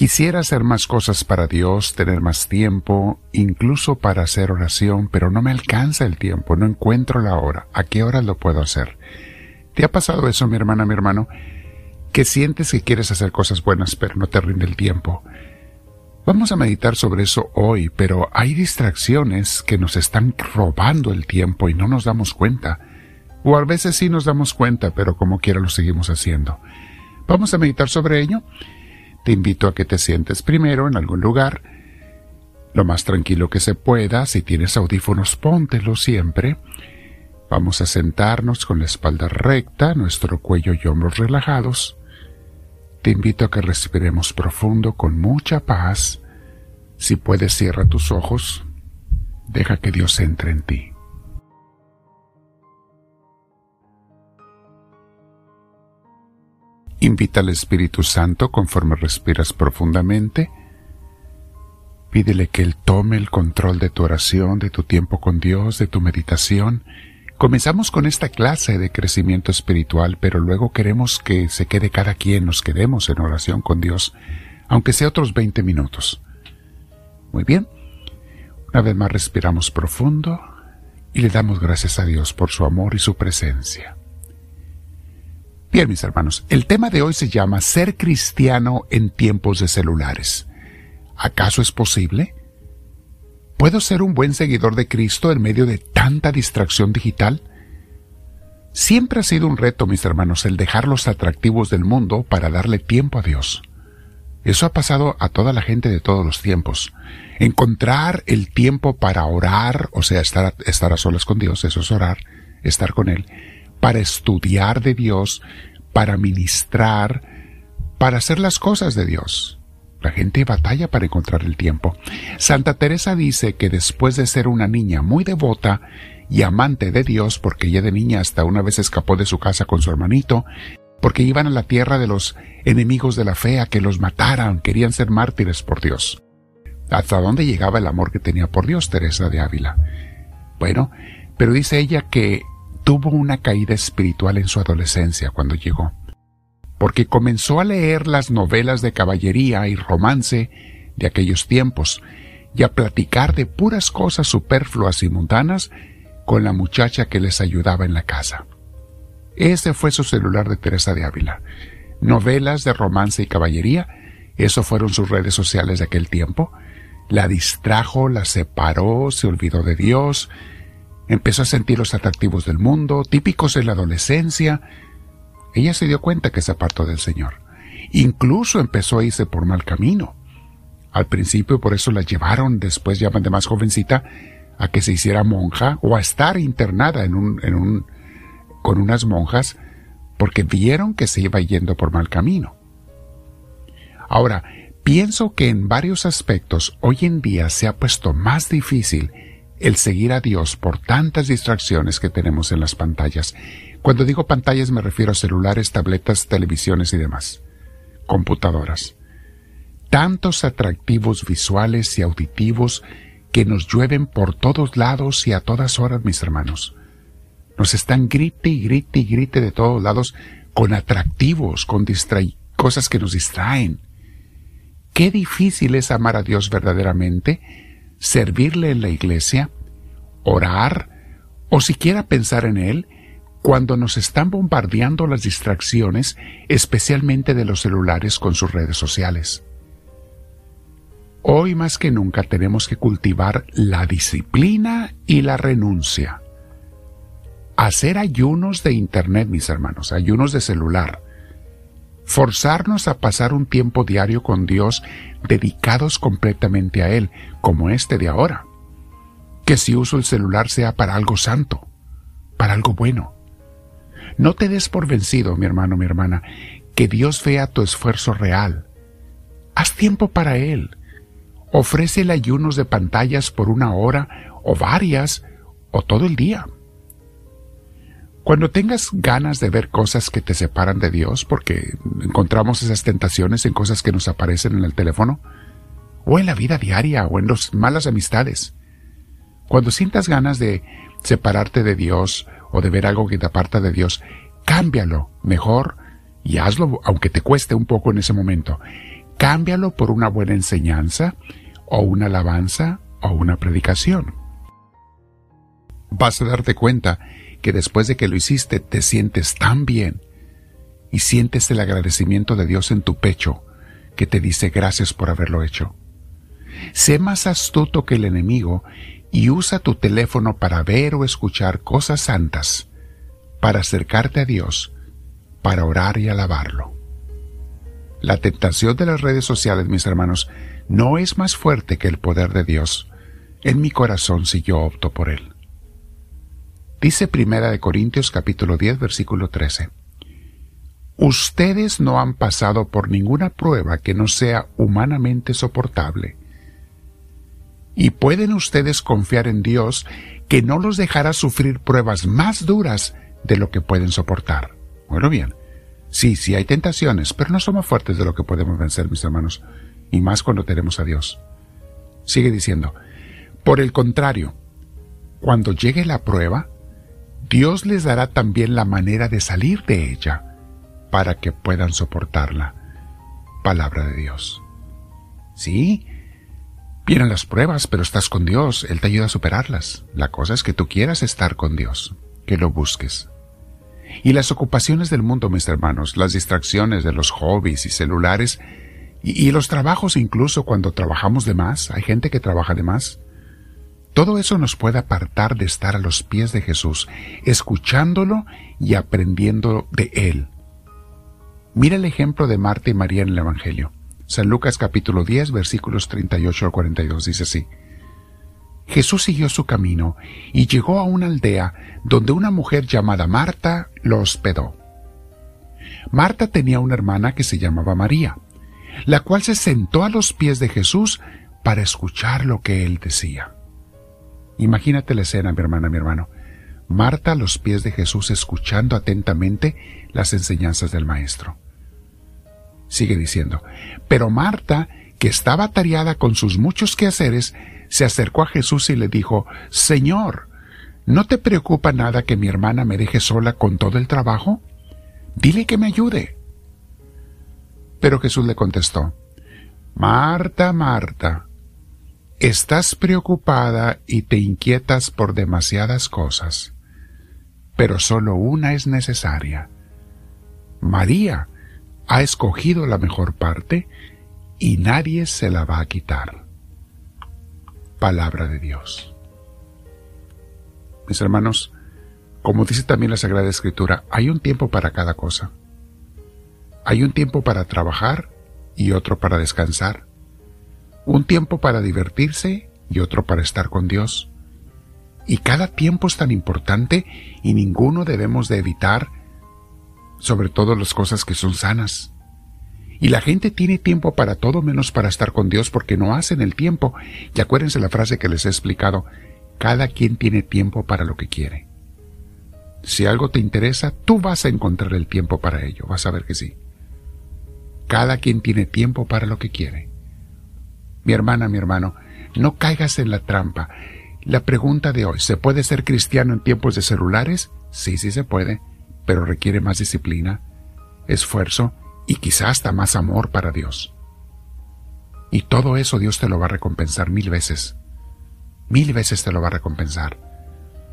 Quisiera hacer más cosas para Dios, tener más tiempo, incluso para hacer oración, pero no me alcanza el tiempo, no encuentro la hora. ¿A qué hora lo puedo hacer? ¿Te ha pasado eso, mi hermana, mi hermano? Que sientes que quieres hacer cosas buenas, pero no te rinde el tiempo. Vamos a meditar sobre eso hoy, pero hay distracciones que nos están robando el tiempo y no nos damos cuenta. O a veces sí nos damos cuenta, pero como quiera lo seguimos haciendo. Vamos a meditar sobre ello. Te invito a que te sientes primero en algún lugar, lo más tranquilo que se pueda. Si tienes audífonos, póntelos siempre. Vamos a sentarnos con la espalda recta, nuestro cuello y hombros relajados. Te invito a que respiremos profundo con mucha paz. Si puedes, cierra tus ojos. Deja que Dios entre en ti. Invita al Espíritu Santo conforme respiras profundamente. Pídele que Él tome el control de tu oración, de tu tiempo con Dios, de tu meditación Comenzamos con esta clase de crecimiento espiritual, pero luego queremos que se quede cada quien, nos quedemos en oración con Dios, aunque sea otros 20 minutos. Muy bien. Una vez más respiramos profundo y le damos gracias a Dios por su amor y su presencia. Bien, mis hermanos, el tema de hoy se llama Ser cristiano en tiempos de celulares. ¿Acaso es posible? ¿Puedo ser un buen seguidor de Cristo en medio de tanta distracción digital? Siempre ha sido un reto, mis hermanos, el dejar los atractivos del mundo para darle tiempo a Dios. Eso ha pasado a toda la gente de todos los tiempos. Encontrar el tiempo para orar, o sea, estar, estar a solas con Dios, eso es orar, estar con Él, para estudiar de Dios, para ministrar, para hacer las cosas de Dios. La gente batalla para encontrar el tiempo. Santa Teresa dice que después de ser una niña muy devota y amante de Dios, porque ella de niña hasta una vez escapó de su casa con su hermanito, porque iban a la tierra de los enemigos de la fe a que los mataran, querían ser mártires por Dios. ¿Hasta dónde llegaba el amor que tenía por Dios Teresa de Ávila? Bueno, pero dice ella que tuvo una caída espiritual en su adolescencia cuando llegó porque comenzó a leer las novelas de caballería y romance de aquellos tiempos y a platicar de puras cosas superfluas y mundanas con la muchacha que les ayudaba en la casa. Ese fue su celular de Teresa de Ávila. Novelas de romance y caballería, eso fueron sus redes sociales de aquel tiempo. La distrajo, la separó, se olvidó de Dios, empezó a sentir los atractivos del mundo, típicos en la adolescencia, ella se dio cuenta que se apartó del Señor. Incluso empezó a irse por mal camino. Al principio por eso la llevaron, después llaman de más jovencita, a que se hiciera monja o a estar internada en un, con unas monjas, porque vieron que se iba yendo por mal camino. Ahora, pienso que en varios aspectos hoy en día se ha puesto más difícil el seguir a Dios por tantas distracciones que tenemos en las pantallas cuando digo pantallas me refiero a celulares, tabletas, televisiones y demás. Computadoras. Tantos atractivos visuales y auditivos que nos llueven por todos lados y a todas horas, mis hermanos. Nos están grite y grite y grite de todos lados con atractivos, con cosas que nos distraen. Qué difícil es amar a Dios verdaderamente, servirle en la iglesia, orar o siquiera pensar en Él cuando nos están bombardeando las distracciones, especialmente de los celulares con sus redes sociales. Hoy más que nunca tenemos que cultivar la disciplina y la renuncia. Hacer ayunos de Internet, mis hermanos, ayunos de celular. Forzarnos a pasar un tiempo diario con Dios dedicados completamente a Él, como este de ahora. Que si uso el celular sea para algo santo, para algo bueno no te des por vencido, mi hermano, mi hermana, que Dios vea tu esfuerzo real. Haz tiempo para Él. Ofrécele ayunos de pantallas por una hora o varias o todo el día. Cuando tengas ganas de ver cosas que te separan de Dios, porque encontramos esas tentaciones en cosas que nos aparecen en el teléfono, o en la vida diaria, o en las malas amistades, cuando sientas ganas de separarte de Dios o de ver algo que te aparta de Dios, cámbialo mejor y hazlo aunque te cueste un poco en ese momento. cámbialo por una buena enseñanza, o una alabanza, o una predicación. Vas a darte cuenta que después de que lo hiciste te sientes tan bien y sientes el agradecimiento de Dios en tu pecho que te dice gracias por haberlo hecho. Sé más astuto que el enemigo y usa tu teléfono para ver o escuchar cosas santas, para acercarte a Dios, para orar y alabarlo. La tentación de las redes sociales, mis hermanos, no es más fuerte que el poder de Dios en mi corazón si yo opto por él. Dice Primera de Corintios capítulo 10 versículo 13. Ustedes no han pasado por ninguna prueba que no sea humanamente soportable. Y pueden ustedes confiar en Dios que no los dejará sufrir pruebas más duras de lo que pueden soportar. Bueno, bien. Sí, sí hay tentaciones, pero no somos fuertes de lo que podemos vencer, mis hermanos, y más cuando tenemos a Dios. Sigue diciendo, por el contrario, cuando llegue la prueba, Dios les dará también la manera de salir de ella para que puedan soportarla. Palabra de Dios. Sí, vienen las pruebas, pero estás con Dios, Él te ayuda a superarlas. La cosa es que tú quieras estar con Dios, que lo busques. Y las ocupaciones del mundo, mis hermanos, las distracciones de los hobbies y celulares, y, y los trabajos incluso cuando trabajamos de más, hay gente que trabaja de más, todo eso nos puede apartar de estar a los pies de Jesús, escuchándolo y aprendiendo de Él. Mira el ejemplo de Marta y María en el Evangelio. San Lucas capítulo 10 versículos 38 al 42 dice así. Jesús siguió su camino y llegó a una aldea donde una mujer llamada Marta lo hospedó. Marta tenía una hermana que se llamaba María, la cual se sentó a los pies de Jesús para escuchar lo que él decía. Imagínate la escena, mi hermana, mi hermano. Marta a los pies de Jesús escuchando atentamente las enseñanzas del Maestro. Sigue diciendo, pero Marta, que estaba atareada con sus muchos quehaceres, se acercó a Jesús y le dijo, Señor, ¿no te preocupa nada que mi hermana me deje sola con todo el trabajo? Dile que me ayude. Pero Jesús le contestó, Marta, Marta, Estás preocupada y te inquietas por demasiadas cosas, pero solo una es necesaria. María ha escogido la mejor parte y nadie se la va a quitar. Palabra de Dios. Mis hermanos, como dice también la Sagrada Escritura, hay un tiempo para cada cosa. Hay un tiempo para trabajar y otro para descansar un tiempo para divertirse y otro para estar con Dios. Y cada tiempo es tan importante y ninguno debemos de evitar, sobre todo las cosas que son sanas. Y la gente tiene tiempo para todo menos para estar con Dios porque no hacen el tiempo. Y acuérdense la frase que les he explicado, cada quien tiene tiempo para lo que quiere. Si algo te interesa, tú vas a encontrar el tiempo para ello, vas a ver que sí. Cada quien tiene tiempo para lo que quiere. Mi hermana, mi hermano, no caigas en la trampa. La pregunta de hoy, ¿se puede ser cristiano en tiempos de celulares? Sí, sí se puede, pero requiere más disciplina, esfuerzo y quizás hasta más amor para Dios. Y todo eso Dios te lo va a recompensar mil veces. Mil veces te lo va a recompensar.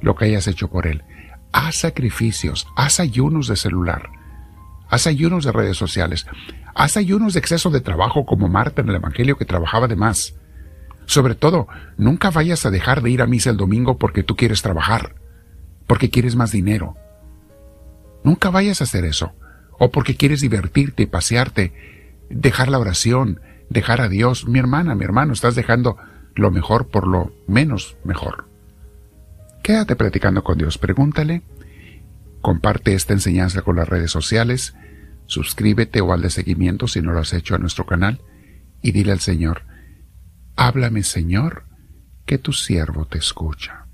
Lo que hayas hecho por Él. Haz sacrificios, haz ayunos de celular, haz ayunos de redes sociales, Haz ayunos de exceso de trabajo como Marta en el Evangelio que trabajaba de más. Sobre todo, nunca vayas a dejar de ir a misa el domingo porque tú quieres trabajar, porque quieres más dinero. Nunca vayas a hacer eso, o porque quieres divertirte y pasearte, dejar la oración, dejar a Dios. Mi hermana, mi hermano, estás dejando lo mejor por lo menos mejor. Quédate platicando con Dios, pregúntale, comparte esta enseñanza con las redes sociales, Suscríbete o al de seguimiento si no lo has hecho a nuestro canal y dile al Señor, háblame Señor, que tu siervo te escucha.